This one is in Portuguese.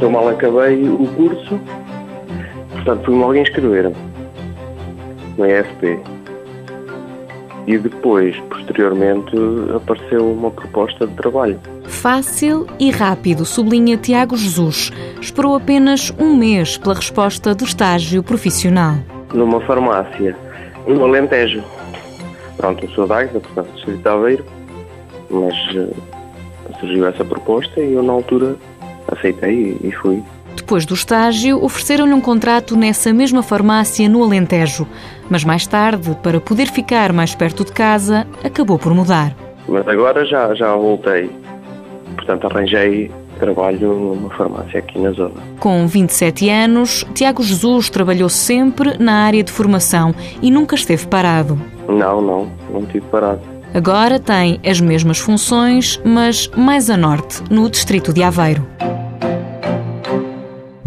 Eu mal acabei o curso, portanto fui-me logo inscrever no EFP. E depois, posteriormente, apareceu uma proposta de trabalho. Fácil e rápido, sublinha Tiago Jesus. Esperou apenas um mês pela resposta do estágio profissional. Numa farmácia, no Alentejo. Pronto, eu sou da Águeda, portanto, sou de Aveiro, mas uh, surgiu essa proposta e eu, na altura, aceitei e fui. Depois do estágio, ofereceram-lhe um contrato nessa mesma farmácia no Alentejo. Mas mais tarde, para poder ficar mais perto de casa, acabou por mudar. Mas agora já, já voltei. Portanto, arranjei trabalho numa farmácia aqui na zona. Com 27 anos, Tiago Jesus trabalhou sempre na área de formação e nunca esteve parado. Não, não, não estive parado. Agora tem as mesmas funções, mas mais a norte, no distrito de Aveiro.